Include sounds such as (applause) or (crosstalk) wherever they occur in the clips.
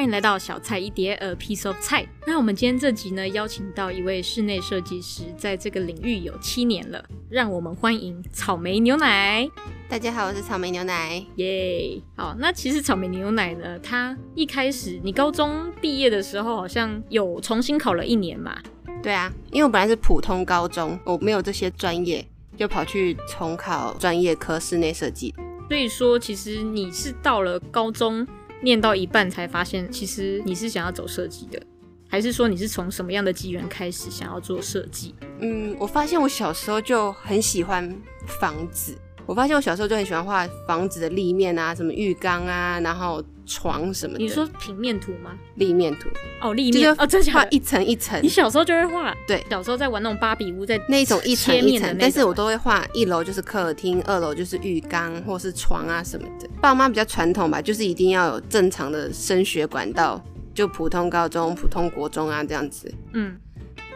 欢迎来到小菜一碟，A piece of 菜。那我们今天这集呢，邀请到一位室内设计师，在这个领域有七年了。让我们欢迎草莓牛奶。大家好，我是草莓牛奶，耶、yeah！好，那其实草莓牛奶呢，它一开始你高中毕业的时候，好像有重新考了一年嘛？对啊，因为我本来是普通高中，我没有这些专业，就跑去重考专业科室内设计。所以说，其实你是到了高中。念到一半才发现，其实你是想要走设计的，还是说你是从什么样的机缘开始想要做设计？嗯，我发现我小时候就很喜欢房子。我发现我小时候就很喜欢画房子的立面啊，什么浴缸啊，然后床什么的。你说平面图吗？立面图。哦，立面哦，这画一层一层。你小时候就会画？对，小时候在玩那种芭比屋，在那种一层一层，但是我都会画一楼就是客厅，二楼就是浴缸或是床啊什么的。爸妈比较传统吧，就是一定要有正常的升学管道，就普通高中、普通国中啊这样子。嗯。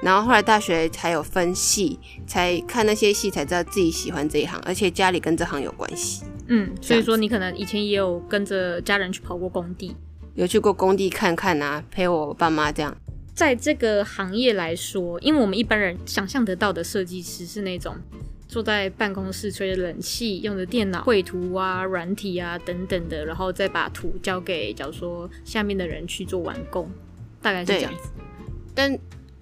然后后来大学才有分系，才看那些系才知道自己喜欢这一行，而且家里跟这行有关系。嗯，所以说你可能以前也有跟着家人去跑过工地，有去过工地看看啊，陪我爸妈这样。在这个行业来说，因为我们一般人想象得到的设计师是那种坐在办公室吹着冷气，用着电脑绘图啊、软体啊等等的，然后再把图交给假如说下面的人去做完工，大概是这样子。但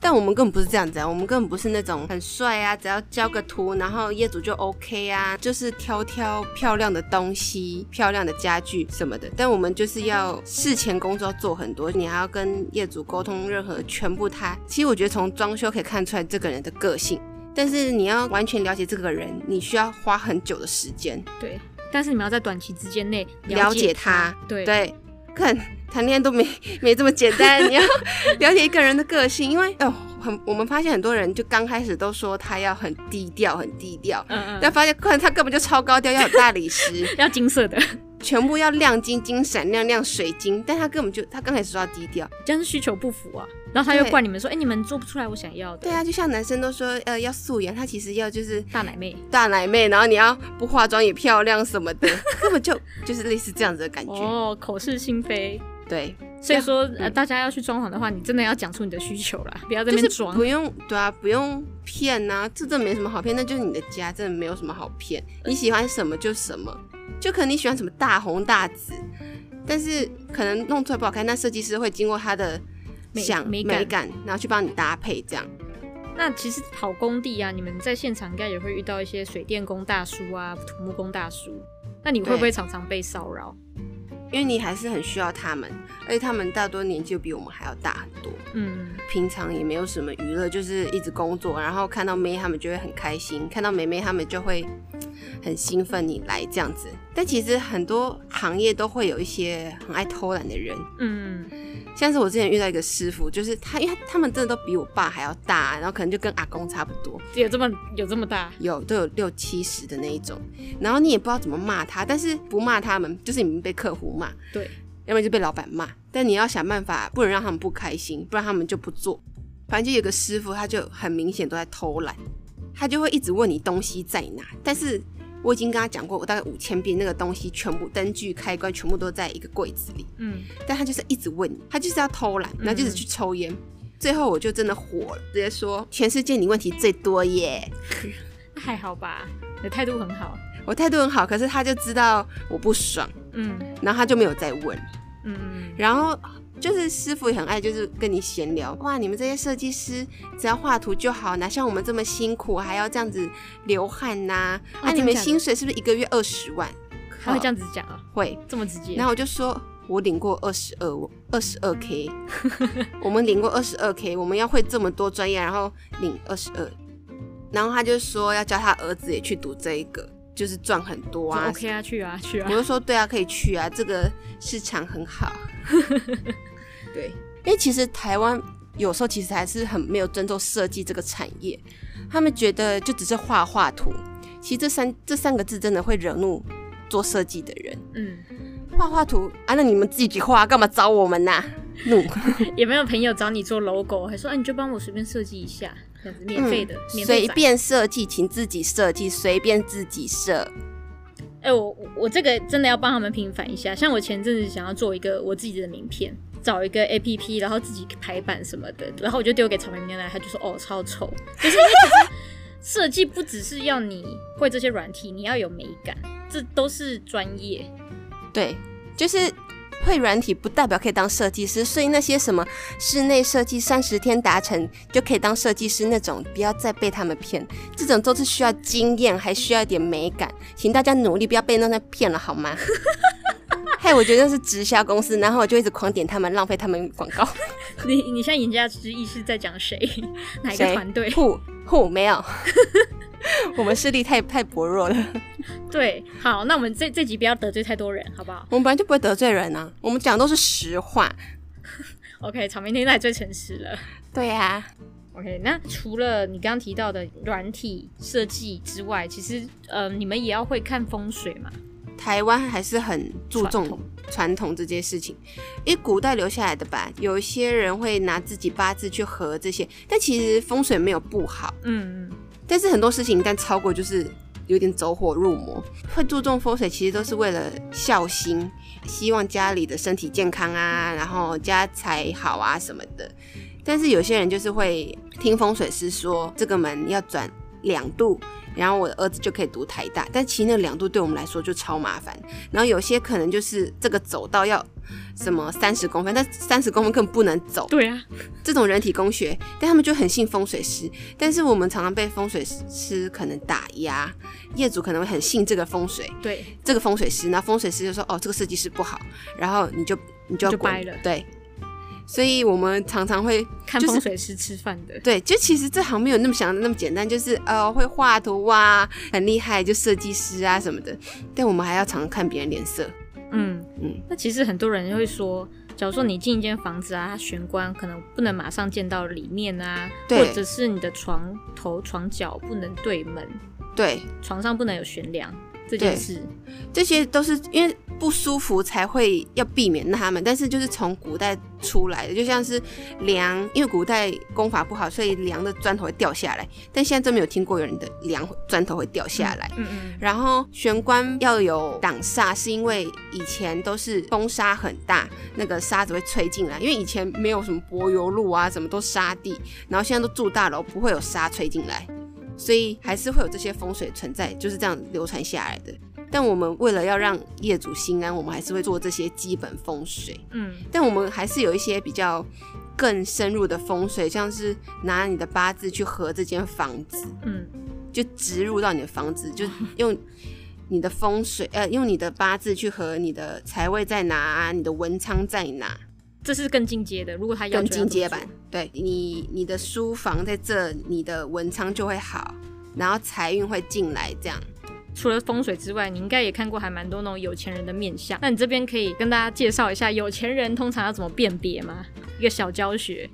但我们根本不是这样子啊，我们根本不是那种很帅啊，只要交个图，然后业主就 OK 啊，就是挑挑漂亮的东西、漂亮的家具什么的。但我们就是要事前工作要做很多，你还要跟业主沟通任何全部他。其实我觉得从装修可以看出来这个人的个性，但是你要完全了解这个人，你需要花很久的时间。对，但是你们要在短期之间内了解他。了解他对对，看。谈恋爱都没 (laughs) 没这么简单，你要了解一个人的个性，因为哦，很我们发现很多人就刚开始都说他要很低调，很低调，嗯嗯，但发现可能他根本就超高调，要有大理石，(laughs) 要金色的，全部要亮晶晶、闪亮亮、水晶，但他根本就他刚开始说要低调，这样是需求不符啊。然后他又怪你们说，哎，你们做不出来我想要的。对啊，就像男生都说，呃，要素颜，他其实要就是大奶妹，大奶妹，然后你要不化妆也漂亮什么的，(laughs) 根本就就是类似这样子的感觉。哦，口是心非。对，所以说、嗯、呃，大家要去装潢的话，你真的要讲出你的需求啦，不要在那边装。不用，对啊，不用骗呐、啊，这真的没什么好骗，那就是你的家，真的没有什么好骗。你喜欢什么就什么，就可能你喜欢什么大红大紫，但是可能弄出来不好看，那设计师会经过他的想美感，美感，然后去帮你搭配这样。那其实跑工地啊，你们在现场应该也会遇到一些水电工大叔啊、土木工大叔，那你会不会常常被骚扰？因为你还是很需要他们，而且他们大多年纪就比我们还要大很多。嗯，平常也没有什么娱乐，就是一直工作，然后看到妹他们就会很开心，看到妹妹他们就会很兴奋，你来这样子。但其实很多行业都会有一些很爱偷懒的人。嗯。像是我之前遇到一个师傅，就是他，因为他们真的都比我爸还要大，然后可能就跟阿公差不多，有这么有这么大，有都有六七十的那一种。然后你也不知道怎么骂他，但是不骂他们，就是你们被客户骂，对，要不然就被老板骂。但你要想办法，不能让他们不开心，不然他们就不做。反正就有个师傅，他就很明显都在偷懒，他就会一直问你东西在哪，但是。我已经跟他讲过，我大概五千遍那个东西全部灯具开关全部都在一个柜子里。嗯，但他就是一直问你，他就是要偷懒，然后就是去抽烟。嗯、最后我就真的火了，直接说全世界你问题最多耶。(laughs) 还好吧，你态度很好。我态度很好，可是他就知道我不爽。嗯，然后他就没有再问。嗯，然后。就是师傅也很爱，就是跟你闲聊。哇，你们这些设计师只要画图就好，哪像我们这么辛苦，还要这样子流汗呐？啊，哦、啊你们薪水是不是一个月二十万？他会这样子讲啊？会这么直接？然后我就说，我领过二十二，我二十二 k，(laughs) 我们领过二十二 k，我们要会这么多专业，然后领二十二。然后他就说要叫他儿子也去读这一个，就是赚很多啊。OK 啊，去啊，去啊。我就说对啊，可以去啊，这个市场很好。(laughs) 对，因为其实台湾有时候其实还是很没有尊重设计这个产业，他们觉得就只是画画图，其实这三这三个字真的会惹怒做设计的人。嗯，画画图啊，那你们自己画，干嘛找我们呐、啊？怒，(laughs) 也没有朋友找你做 logo，还说啊，你就帮我随便设计一下，这样子免费的，嗯、随便设计，请自己设计，随便自己设。哎、欸，我我这个真的要帮他们平反一下。像我前阵子想要做一个我自己的名片，找一个 APP，然后自己排版什么的，然后我就丢给草莓牛奶，他就说哦超丑，就是因为设计不只是要你会这些软体，你要有美感，这都是专业。对，就是。会软体不代表可以当设计师，所以那些什么室内设计三十天达成就可以当设计师那种，不要再被他们骗。这种都是需要经验，还需要一点美感，请大家努力，不要被那那骗了好吗？嘿，我觉得是直销公司，然后我就一直狂点他们，浪费他们广告。(laughs) 你你现在言下之意是在讲谁？哪一个团队？呼呼，没有。(laughs) 我们势力太太薄弱了。(laughs) 对，好，那我们这这集不要得罪太多人，好不好？我们本来就不会得罪人啊，我们讲的都是实话。OK，草莓听奶最诚实了。对呀、啊。OK，那除了你刚刚提到的软体设计之外，其实呃，你们也要会看风水嘛？台湾还是很注重传统这件事情，因为古代留下来的吧。有一些人会拿自己八字去合这些，但其实风水没有不好。嗯嗯。但是很多事情一旦超过，就是有点走火入魔。会注重风水，其实都是为了孝心，希望家里的身体健康啊，然后家财好啊什么的。但是有些人就是会听风水师说，这个门要转两度。然后我的儿子就可以读台大，但其实那两度对我们来说就超麻烦。然后有些可能就是这个走道要什么三十公分，但三十公分根本不能走。对啊，这种人体工学，但他们就很信风水师。但是我们常常被风水师可能打压，业主可能会很信这个风水，对这个风水师，那风水师就说哦，这个设计师不好，然后你就你就要掰了，对。所以我们常常会、就是、看风水师吃饭的，对，就其实这行没有那么想的那么简单，就是呃会画图啊，很厉害，就设计师啊什么的。但我们还要常常看别人脸色。嗯嗯。那其实很多人会说，假如说你进一间房子啊，它玄关可能不能马上见到里面啊，或者是你的床头床脚不能对门，对，床上不能有悬梁。这件事，这些都是因为不舒服才会要避免他们，但是就是从古代出来的，就像是梁，因为古代功法不好，所以梁的砖头会掉下来。但现在真没有听过有人的梁砖头会掉下来。嗯嗯。然后玄关要有挡煞，是因为以前都是风沙很大，那个沙子会吹进来。因为以前没有什么柏油路啊，什么都沙地，然后现在都住大楼，不会有沙吹进来。所以还是会有这些风水存在，就是这样流传下来的。但我们为了要让业主心安，我们还是会做这些基本风水。嗯，但我们还是有一些比较更深入的风水，像是拿你的八字去合这间房子，嗯，就植入到你的房子，就用你的风水，呃，用你的八字去合你的财位在哪，你的文昌在哪。这是更进阶的，如果他要更进阶版，对你，你的书房在这，你的文昌就会好，然后财运会进来。这样，除了风水之外，你应该也看过还蛮多那种有钱人的面相。那你这边可以跟大家介绍一下有钱人通常要怎么辨别吗？一个小教学。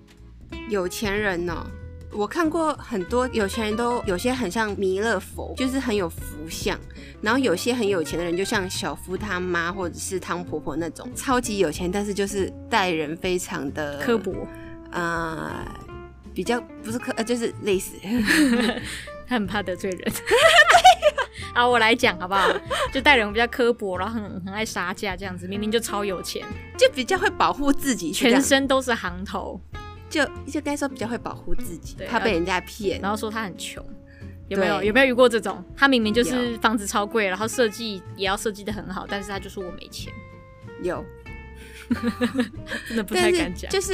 有钱人呢、哦？我看过很多有钱人都有些很像弥勒佛，就是很有福相。然后有些很有钱的人，就像小夫他妈或者是汤婆婆那种，超级有钱，但是就是待人非常的刻薄，呃，比较不是刻，呃，就是类似，(laughs) 他很怕得罪人。(laughs) 好，我来讲好不好？就待人比较刻薄，然后很很爱杀价这样子，明明就超有钱，(laughs) 就比较会保护自己，全身都是行头。就就该说比较会保护自己，怕被人家骗，然后说他很穷，有没有有没有遇过这种？他明明就是房子超贵，然后设计也要设计的很好，但是他就说我没钱。有，真的不太敢讲。就是，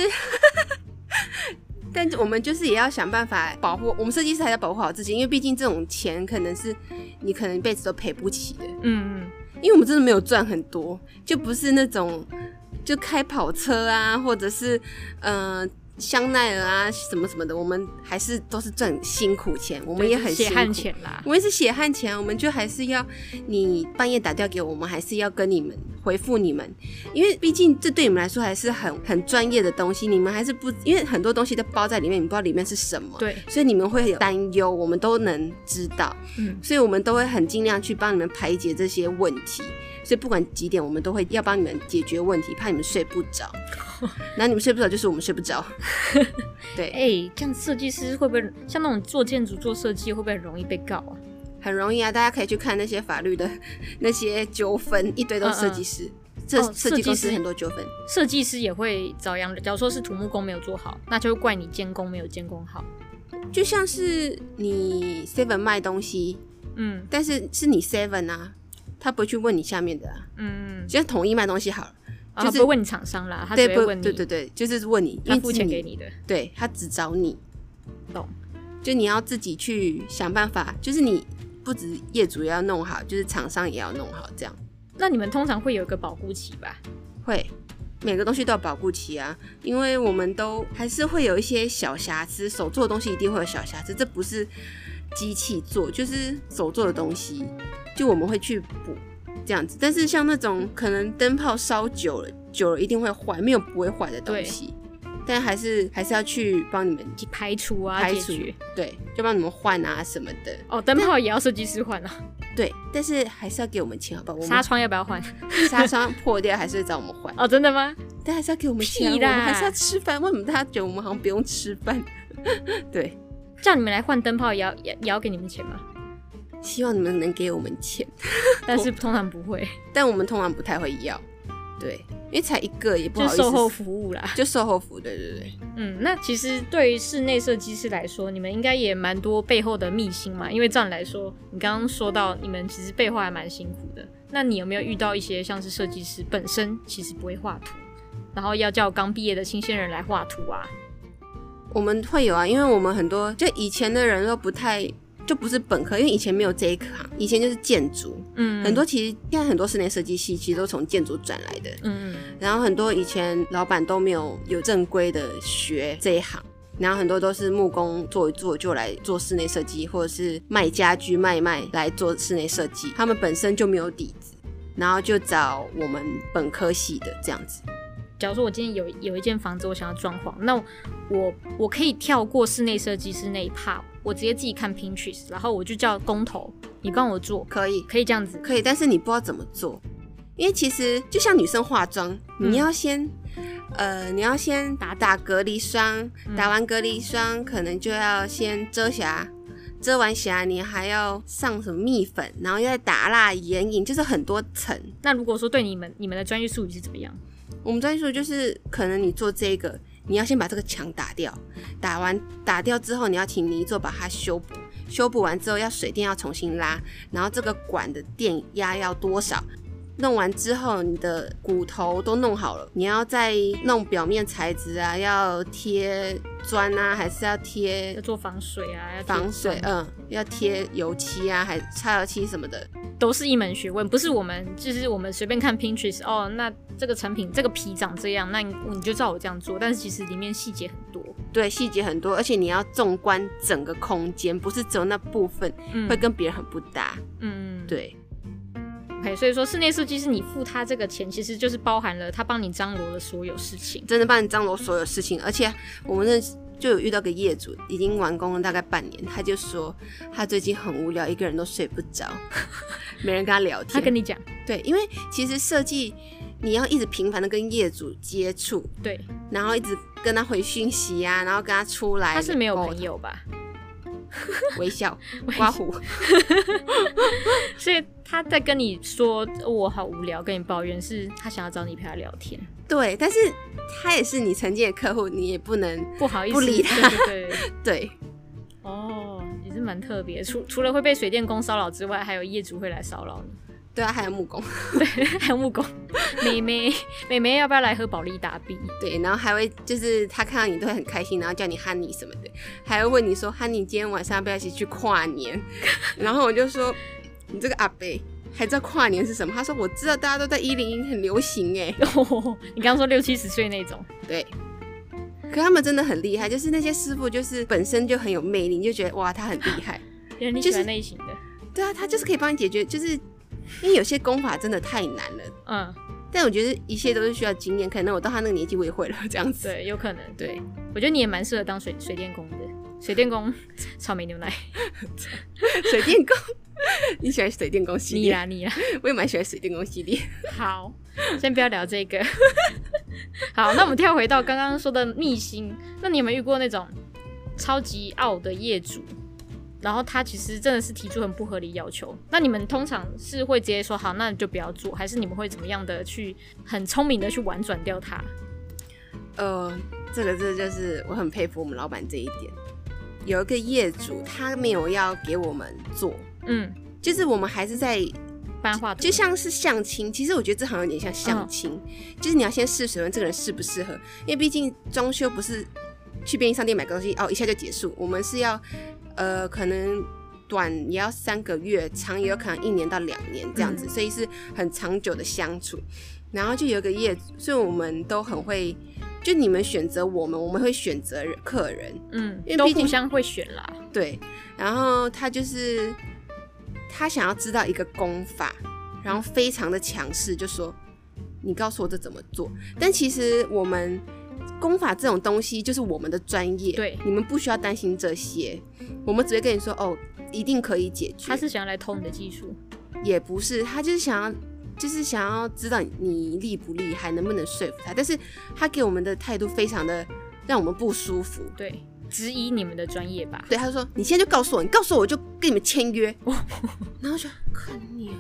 (laughs) 但我们就是也要想办法保护我们设计师，还要保护好自己，因为毕竟这种钱可能是你可能一辈子都赔不起的。嗯嗯，因为我们真的没有赚很多，就不是那种就开跑车啊，或者是嗯。呃香奈儿啊，什么什么的，我们还是都是赚辛苦钱，我们也很血汗钱啦。我们是血汗钱，我们就还是要你半夜打电话给我，我们还是要跟你们回复你们，因为毕竟这对你们来说还是很很专业的东西，你们还是不，因为很多东西都包在里面，你不知道里面是什么，对，所以你们会有担忧，我们都能知道，嗯，所以我们都会很尽量去帮你们排解这些问题。所以不管几点，我们都会要帮你们解决问题，怕你们睡不着。(laughs) 那你们睡不着，就是我们睡不着。(laughs) 对，哎、欸，这样设计师会不会像那种做建筑、做设计，会不会很容易被告啊？很容易啊，大家可以去看那些法律的 (laughs) 那些纠纷，一堆都是设计师。嗯嗯这设计师很多纠纷，设计师也会遭殃。假如说是土木工没有做好，那就会怪你监工没有监工好。就像是你 seven 卖东西，嗯，但是是你 seven 啊，他不会去问你下面的啊，嗯，就像统一卖东西好了，就是不问你厂商啦，他只会问你，对对对，就是问你，他付钱给你的，对，他只找你，懂？就你要自己去想办法，就是你不止业主要弄好，就是厂商也要弄好，这样。那你们通常会有一个保护期吧？会。每个东西都有保护期啊，因为我们都还是会有一些小瑕疵，手做的东西一定会有小瑕疵，这不是机器做，就是手做的东西，就我们会去补这样子。但是像那种可能灯泡烧久了，久了一定会坏，没有不会坏的东西。但还是还是要去帮你们去排除啊，排除，对，就帮你们换啊什么的。哦，灯泡也要设计师换啊。对，但是还是要给我们钱，好不好？纱窗要不要换？纱窗破掉还是会找我们换。(laughs) 哦，真的吗？但还是要给我们钱，啦我们还是要吃饭。为什么大家觉得我们好像不用吃饭？(laughs) 对，叫你们来换灯泡也要也也要给你们钱吗？希望你们能给我们钱，(laughs) 但是通常不会。(laughs) 但我们通常不太会要。对，因为才一个也不好意思，就售后服务啦，(laughs) 就售后服务，对对对。嗯，那其实对于室内设计师来说，你们应该也蛮多背后的秘辛嘛。因为这样来说，你刚刚说到你们其实背后还蛮辛苦的。那你有没有遇到一些像是设计师本身其实不会画图，然后要叫刚毕业的新鲜人来画图啊？我们会有啊，因为我们很多就以前的人都不太。就不是本科，因为以前没有这一行，以前就是建筑。嗯，很多其实现在很多室内设计系其实都从建筑转来的。嗯，然后很多以前老板都没有有正规的学这一行，然后很多都是木工做一做就来做室内设计，或者是卖家具卖一卖来做室内设计，他们本身就没有底子，然后就找我们本科系的这样子。假如说我今天有有一间房子，我想要装潢，那我我可以跳过室内设计师那一 part，我直接自己看 Pinterest，然后我就叫工头，你帮我做，可以，可以这样子，可以，但是你不知道怎么做，因为其实就像女生化妆，你要先，嗯、呃，你要先打打隔离霜，打完隔离霜，可能就要先遮瑕，遮完瑕你还要上什么蜜粉，然后又再打蜡、眼影，就是很多层。那如果说对你们你们的专业术语是怎么样？我们专业术语就是，可能你做这个，你要先把这个墙打掉，打完打掉之后，你要请泥做把它修补，修补完之后要水电要重新拉，然后这个管的电压要多少？弄完之后，你的骨头都弄好了，你要再弄表面材质啊，要贴砖啊，还是要贴？要做防水啊，要防水，嗯，要贴油漆啊，还擦油漆什么的，都是一门学问，不是我们就是我们随便看 Pinterest 哦，那这个成品这个皮长这样，那你你就照我这样做，但是其实里面细节很多，对，细节很多，而且你要纵观整个空间，不是只有那部分，嗯，会跟别人很不搭，嗯，对。所以说，室内设计师你付他这个钱，其实就是包含了他帮你张罗的所有事情，真的帮你张罗所有事情。而且我们认识就有遇到个业主，已经完工了大概半年，他就说他最近很无聊，一个人都睡不着，(laughs) 没人跟他聊天。他跟你讲，对，因为其实设计你要一直频繁的跟业主接触，对，然后一直跟他回讯息啊，然后跟他出来，他是没有朋友吧？(laughs) 微笑，刮胡，(laughs) 所以他在跟你说我好无聊，跟你抱怨，是他想要找你陪他聊天。对，但是他也是你曾经的客户，你也不能不好意思不理他。对，对，对，对，(laughs) 哦，也是蛮特别。除除了会被水电工骚扰之外，还有业主会来骚扰你。对啊，还有木工，对，(laughs) 还有木工。(laughs) 妹妹，妹妹要不要来喝保利达 B？对，然后还会就是他看到你都会很开心，然后叫你 Honey 什么的，还会问你说 Honey 今天晚上要不要一起去跨年？然后我就说你这个阿伯还知道跨年是什么？他说我知道，大家都在一零一很流行哎。(laughs) 哦，你刚刚说六七十岁那种，对。可他们真的很厉害，就是那些师傅就是本身就很有魅力，你就觉得哇他很厉害。(laughs) 别人你喜欢类型的？对啊，他就是可以帮你解决，就是。因为有些功法真的太难了，嗯，但我觉得一切都是需要经验。可能我到他那个年纪我也会了，这样子。对，有可能。对，我觉得你也蛮适合当水水电工的。水电工，草莓牛奶。(laughs) 水电工，(laughs) 你喜欢水电工系列？你啦，你啦，我也蛮喜欢水电工系列。好，先不要聊这个。(laughs) 好，那我们跳回到刚刚说的秘辛。那你有没有遇过那种超级傲的业主？然后他其实真的是提出很不合理要求，那你们通常是会直接说好，那你就不要做，还是你们会怎么样的去很聪明的去婉转掉他？呃，这个这就是我很佩服我们老板这一点。有一个业主他没有要给我们做，嗯，就是我们还是在搬画，就像是相亲。其实我觉得这好像有点像相亲，哦、就是你要先试水温，这个人适不适合，因为毕竟装修不是去便利商店买个东西哦，一下就结束，我们是要。呃，可能短也要三个月，长也有可能一年到两年这样子，嗯、所以是很长久的相处。然后就有一个业主，所以我们都很会，就你们选择我们，我们会选择客人，嗯，因为都互相会选啦。对，然后他就是他想要知道一个功法，然后非常的强势，就说你告诉我这怎么做。但其实我们。功法这种东西就是我们的专业，对，你们不需要担心这些，我们只会跟你说哦，一定可以解决。他是想要来偷你的技术，也不是，他就是想要，就是想要知道你厉不厉害，能不能说服他。但是他给我们的态度非常的让我们不舒服，对，质疑你们的专业吧。对，他就说你现在就告诉我，你告诉我，我就跟你们签约。(laughs) 然后就看你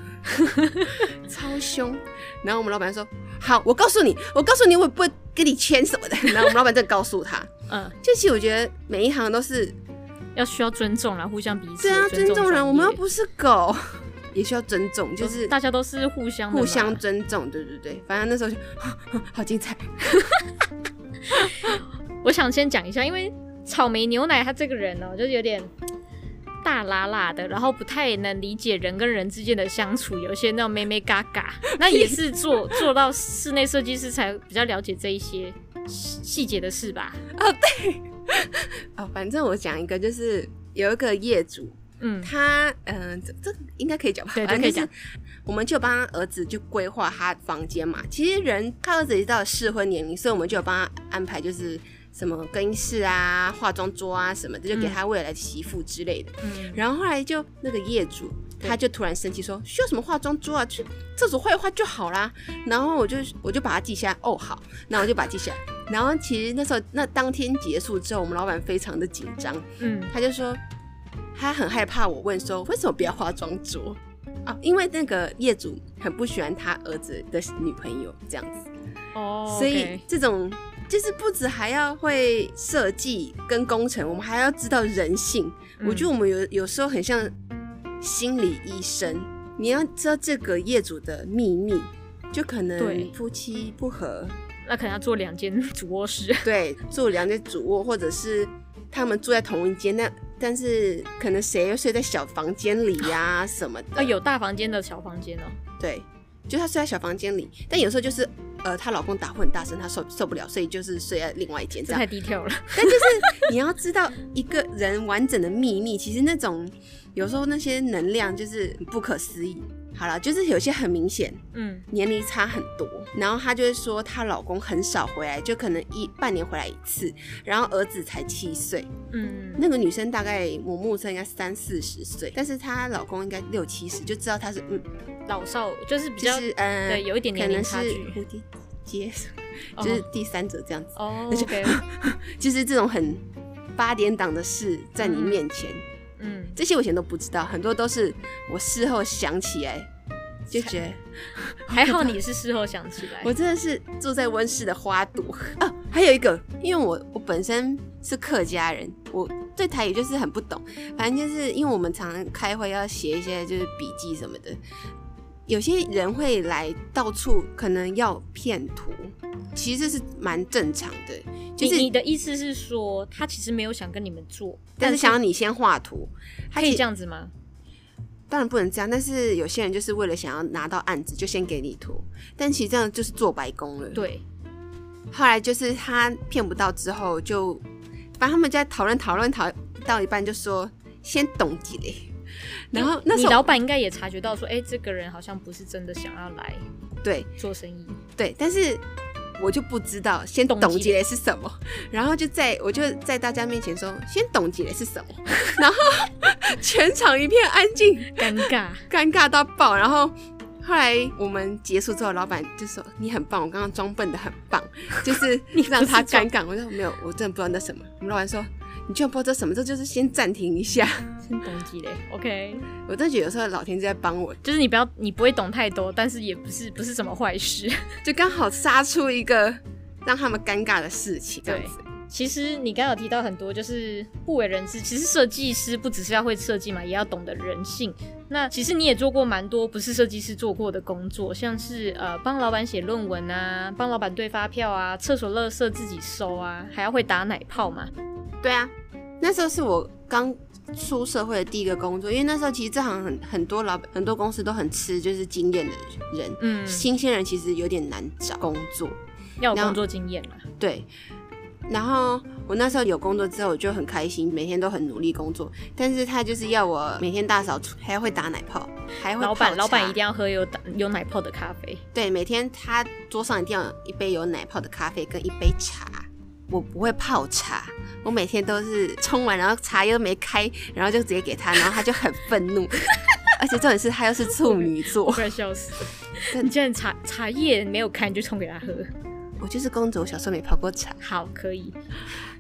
超凶。然后我们老板说好，我告诉你，我告诉你，我不会。跟你签什么的？然后我们老板再告诉他，(laughs) 嗯，就其实我觉得每一行都是要需要尊重啦，互相彼此对啊，尊重人。我们又不是狗，也需要尊重，就是大家都是互相互相尊重，对对对。反正那时候就 (laughs) 好精彩。(laughs) 我想先讲一下，因为草莓牛奶他这个人哦、喔，就是有点。大喇喇的，然后不太能理解人跟人之间的相处，有些那种咩咩嘎嘎，(laughs) 那也是做做到室内设计师才比较了解这一些细节的事吧？哦，对，哦，反正我讲一个，就是有一个业主，嗯，他，嗯、呃，这这应该可以讲吧？对，可以讲。我们就帮他儿子就规划他房间嘛。其实人他儿子已经到了适婚年龄，所以我们就有帮他安排，就是。什么更衣室啊、化妆桌啊什么的，就给他未来的媳妇之类的。嗯，然后后来就那个业主，他就突然生气说：“需要什么化妆桌啊？去厕所画一画就好啦。”然后我就我就把它记下来。哦，好，那我就把它记下来。然后其实那时候那当天结束之后，我们老板非常的紧张。嗯，他就说他很害怕我问说为什么不要化妆桌啊？因为那个业主很不喜欢他儿子的女朋友这样子。哦，所以这种。就是不止还要会设计跟工程，我们还要知道人性。嗯、我觉得我们有有时候很像心理医生，你要知道这个业主的秘密，就可能夫妻不和，那可能要做两间主卧室，对，做两间主卧，或者是他们住在同一间，那但是可能谁又睡在小房间里呀、啊、(laughs) 什么的？啊，有大房间的小房间哦，对。就她睡在小房间里，但有时候就是，呃，她老公打呼很大声，她受受不了，所以就是睡在另外一间。这太低调了。但就是你要知道一个人完整的秘密，其实那种有时候那些能量就是不可思议。好了，就是有些很明显，嗯，年龄差很多，然后她就会说她老公很少回来，就可能一半年回来一次，然后儿子才七岁，嗯，那个女生大概我目测应该三四十岁，但是她老公应该六七十，就知道她是嗯。老少就是比较，嗯，对，有一点年龄差距。蝴蝶结，就是第三者这样子。哦，OK，(laughs) 就是这种很八点档的事在你面前，嗯，这些我以前都不知道，很多都是我事后想起来就觉得还好。你是事后想起来，我真的是住在温室的花朵啊。还有一个，因为我我本身是客家人，我对台语就是很不懂，反正就是因为我们常常开会要写一些就是笔记什么的。有些人会来到处可能要骗图，其实这是蛮正常的。就是你，你的意思是说，他其实没有想跟你们做，但是想要你先画图，可以这样子吗？当然不能这样，但是有些人就是为了想要拿到案子，就先给你图，但其实这样就是做白工了。对。后来就是他骗不到之后就，就反正他们在讨论讨论讨到一半就说先懂几嘞。然后，那你老板应该也察觉到说，哎、欸，这个人好像不是真的想要来对做生意，对。但是我就不知道先懂积累是什么，然后就在我就在大家面前说，先懂积累是什么，(laughs) 然后 (laughs) 全场一片安静，尴尬，尴尬到爆。然后后来我们结束之后，老板就说你很棒，我刚刚装笨的很棒，就是 (laughs) 让他尴尬。我说没有，我真的不知道那什么。我们老板说。你居然不知道什么？这就是先暂停一下，先懂几嘞？OK，我真的觉得有时候老天在帮我，就是你不要，你不会懂太多，但是也不是不是什么坏事，(laughs) 就刚好杀出一个让他们尴尬的事情，这样子。其实你刚刚有提到很多，就是不为人知。其实设计师不只是要会设计嘛，也要懂得人性。那其实你也做过蛮多不是设计师做过的工作，像是呃帮老板写论文啊，帮老板对发票啊，厕所垃圾自己收啊，还要会打奶泡嘛。对啊，那时候是我刚出社会的第一个工作，因为那时候其实这行很很多老板很多公司都很吃就是经验的人，嗯，新鲜人其实有点难找工作，要有工作经验嘛。对。然后我那时候有工作之后，我就很开心，每天都很努力工作。但是他就是要我每天大扫除，还要会打奶泡，还会。老板，老板一定要喝有打有奶泡的咖啡。对，每天他桌上一定要有一杯有奶泡的咖啡跟一杯茶。我不会泡茶，我每天都是冲完，然后茶又没开，然后就直接给他，然后他就很愤怒。(laughs) 而且重点是他又是处女座，快笑死！你竟然茶茶叶没有开，你就冲给他喝。我就是公主，我小时候没泡过茶。好，可以。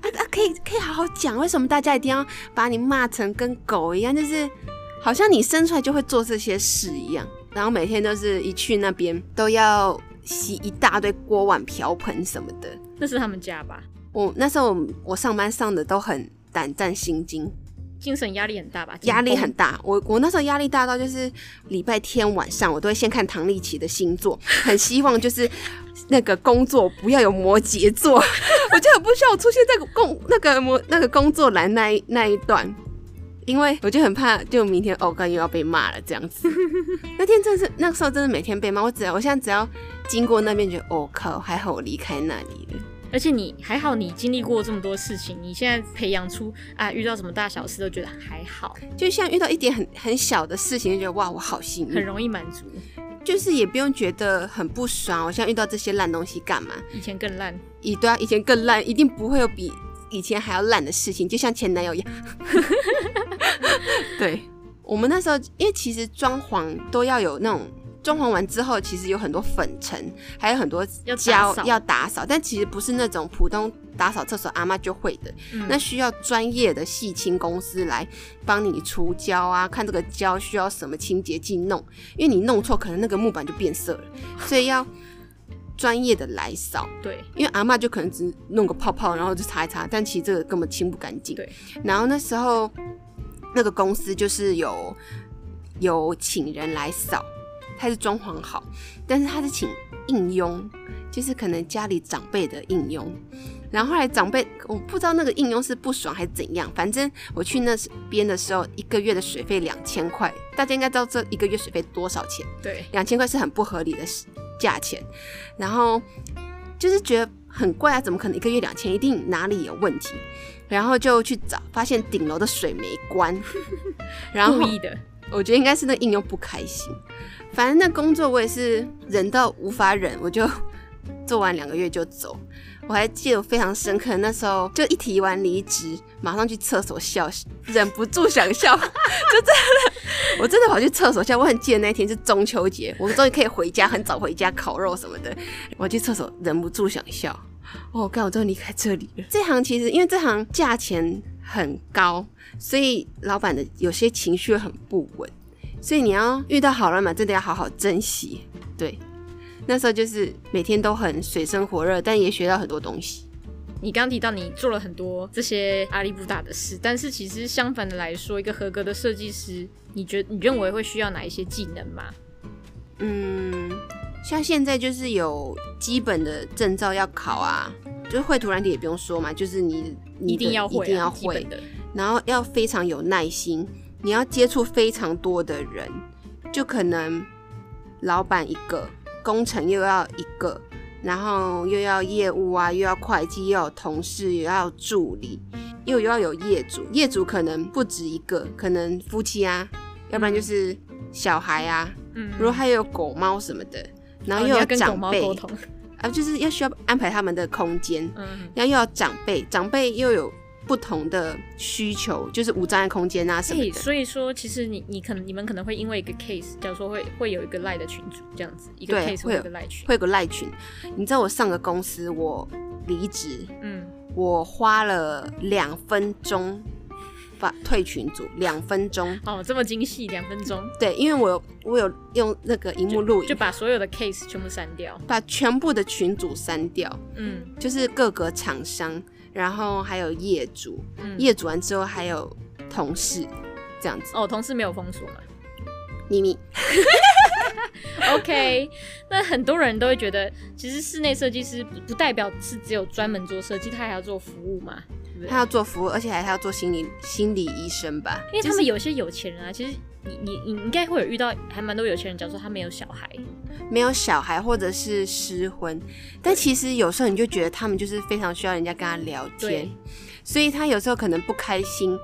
啊啊，可以可以好好讲，为什么大家一定要把你骂成跟狗一样？就是好像你生出来就会做这些事一样，然后每天都是一去那边都要洗一大堆锅碗瓢盆什么的。那是他们家吧？我那时候我上班上的都很胆战心惊。精神压力很大吧？压力很大。我我那时候压力大到就是礼拜天晚上，我都会先看唐立奇的星座，很希望就是那个工作不要有摩羯座，(laughs) 我就很不需要出现在工那个摩那个工作栏那一那一段，因为我就很怕，就明天哦，刚又要被骂了这样子。(laughs) 那天真是那个时候真的每天被骂，我只要我现在只要经过那边，觉得哦靠，还好我离开那里了。而且你还好，你经历过这么多事情，你现在培养出啊，遇到什么大小事都觉得还好，就像遇到一点很很小的事情，就觉得哇，我好幸运，很容易满足，就是也不用觉得很不爽。我现在遇到这些烂东西干嘛？以前更烂，以对啊，以前更烂，一定不会有比以前还要烂的事情，就像前男友一样。(laughs) 对，我们那时候，因为其实装潢都要有那种。装潢完之后，其实有很多粉尘，还有很多胶要打扫，但其实不是那种普通打扫厕所阿妈就会的，嗯、那需要专业的细清公司来帮你除胶啊，看这个胶需要什么清洁剂弄，因为你弄错，可能那个木板就变色了，所以要专业的来扫。对，因为阿妈就可能只弄个泡泡，然后就擦一擦，但其实这个根本清不干净。对，然后那时候那个公司就是有有请人来扫。他是装潢好，但是他是请应佣，就是可能家里长辈的应佣。然后后来长辈，我不知道那个应佣是不爽还是怎样。反正我去那边的时候，一个月的水费两千块，大家应该知道这一个月水费多少钱？对，两千块是很不合理的价钱。然后就是觉得很怪啊，怎么可能一个月两千？一定哪里有问题。然后就去找，发现顶楼的水没关，(laughs) 然后故意的。我觉得应该是那应佣不开心。反正那工作我也是忍到无法忍，我就做完两个月就走。我还记得我非常深刻，那时候就一提完离职，马上去厕所笑，忍不住想笑，(laughs) 就真的，我真的跑去厕所笑。我很记得那天是中秋节，我终于可以回家，很早回家烤肉什么的。我去厕所忍不住想笑。哦，刚我终于离开这里了。这行其实因为这行价钱很高，所以老板的有些情绪很不稳。所以你要遇到好人嘛，真的要好好珍惜。对，那时候就是每天都很水深火热，但也学到很多东西。你刚提到你做了很多这些阿里不达的事，但是其实相反的来说，一个合格的设计师，你觉得你认为会需要哪一些技能吗？嗯，像现在就是有基本的证照要考啊，就是绘图软体也不用说嘛，就是你，你一定要会啊，一定要会的，然后要非常有耐心。你要接触非常多的人，就可能老板一个，工程又要一个，然后又要业务啊，又要会计，又要同事，又要助理，又又要有业主，业主可能不止一个，可能夫妻啊，要不然就是小孩啊，嗯，如果还有狗猫什么的，然后又有长辈，啊，就是要需要安排他们的空间，嗯，然后又要长辈，长辈又有。不同的需求，就是无障碍空间啊什么的。所以说，其实你你可能你们可能会因为一个 case，假如说会会有一个赖的群组这样子，一个 case 会有个赖群，会有个赖群。你知道我上个公司我离职，嗯，我花了两分钟把退群组，两分钟哦，这么精细，两分钟。对，因为我有我有用那个荧幕录影，就把所有的 case 全部删掉，把全部的群组删掉。嗯，就是各个厂商，然后还有业主，嗯、业主完之后还有同事，这样子。哦，同事没有封锁吗？秘密。(laughs) OK，那很多人都会觉得，其实室内设计师不代表是只有专门做设计，他还要做服务嘛？他要做服务，而且还要做心理心理医生吧？因为他们有些有钱人啊，其实你你你应该会有遇到还蛮多有钱人，假如说他没有小孩，没有小孩或者是失婚，但其实有时候你就觉得他们就是非常需要人家跟他聊天，所以他有时候可能不开心。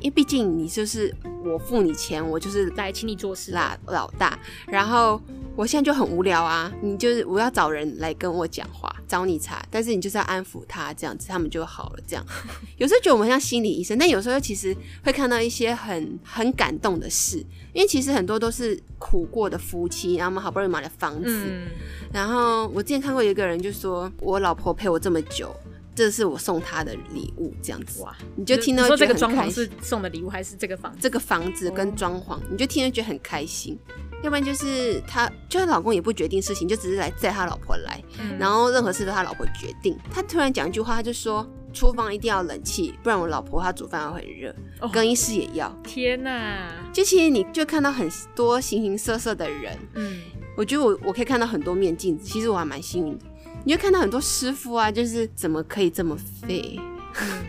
因为毕竟你就是我付你钱，我就是来请你做事啦，老大。然后我现在就很无聊啊，你就是我要找人来跟我讲话，找你茬，但是你就是要安抚他，这样子他们就好了。这样 (laughs) 有时候觉得我们像心理医生，但有时候其实会看到一些很很感动的事，因为其实很多都是苦过的夫妻，然后我们好不容易买了房子。嗯、然后我之前看过一个人就说，我老婆陪我这么久。这是我送他的礼物，这样子哇，你就听到这个装潢是送的礼物，还是这个房子？这个房子跟装潢，你就听着觉得很开心。要不然就是他，就他老公也不决定事情，就只是来载他老婆来，嗯、然后任何事都他老婆决定。他突然讲一句话，他就说厨房一定要冷气，不然我老婆她煮饭会很热。哦、更衣室也要。天哪！就其实你就看到很多形形色色的人，嗯，我觉得我我可以看到很多面镜子，其实我还蛮幸运的。你会看到很多师傅啊，就是怎么可以这么废？嗯、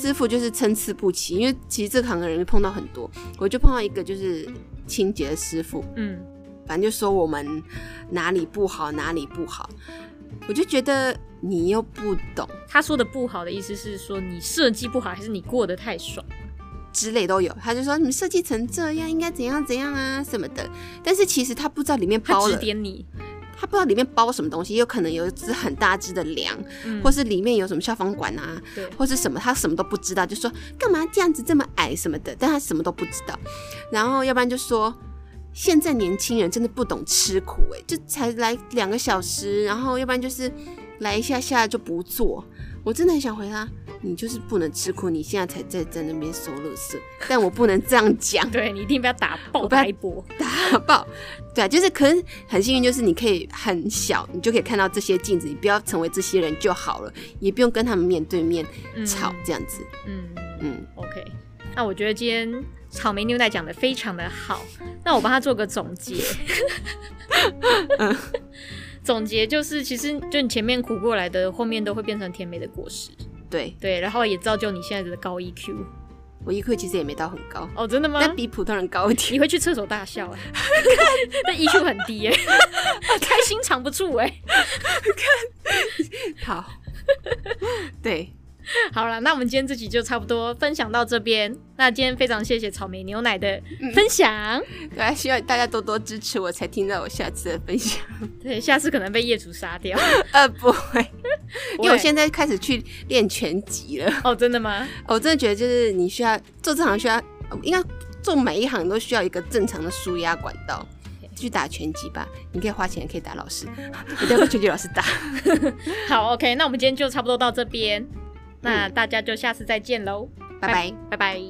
师傅就是参差不齐，因为其实这行的人碰到很多，我就碰到一个就是清洁的师傅，嗯，反正就说我们哪里不好哪里不好，我就觉得你又不懂。他说的不好的意思是说你设计不好，还是你过得太爽之类都有。他就说你们设计成这样应该怎样怎样啊什么的，但是其实他不知道里面包了。指点你。他不知道里面包什么东西，有可能有一只很大只的粮，嗯、或是里面有什么消防管啊，或是什么，他什么都不知道，就说干嘛这样子这么矮什么的，但他什么都不知道。然后要不然就说现在年轻人真的不懂吃苦，哎，就才来两个小时，然后要不然就是来一下下就不做。我真的很想回他，你就是不能吃苦，你现在才在在那边收垃圾，(laughs) 但我不能这样讲。对，你一定不要打爆开播，打爆。对啊，就是可能很幸运，就是你可以很小，你就可以看到这些镜子，你不要成为这些人就好了，也不用跟他们面对面吵这样子。嗯嗯，嗯，OK。那我觉得今天草莓牛奶讲的非常的好，那我帮他做个总结。(laughs) 嗯总结就是，其实就你前面苦过来的，后面都会变成甜美的果实。对对，然后也造就你现在的高 EQ。我 EQ 其实也没到很高哦，真的吗？但比普通人高一点。你会去厕所大笑哎，(laughs) 但 EQ 很低哎，(laughs) 开心藏不住哎。(laughs) 看，好，对。(laughs) 好了，那我们今天这集就差不多分享到这边。那今天非常谢谢草莓牛奶的分享，嗯、对，希望大家多多支持我，才听到我下次的分享。对，下次可能被业主杀掉。(laughs) 呃，不会，(laughs) 因为我现在开始去练拳击了。哦，真的吗？我真的觉得，就是你需要做这行，需要应该做每一行都需要一个正常的舒压管道。去打拳击吧，你可以花钱，可以打老师，我都要拳击老师打。好，OK，那我们今天就差不多到这边。那大家就下次再见喽，拜拜拜拜。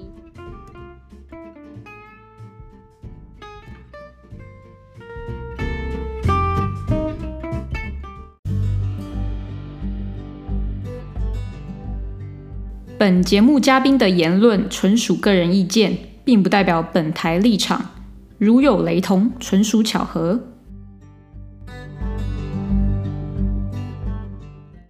本节目嘉宾的言论纯属个人意见，并不代表本台立场，如有雷同，纯属巧合。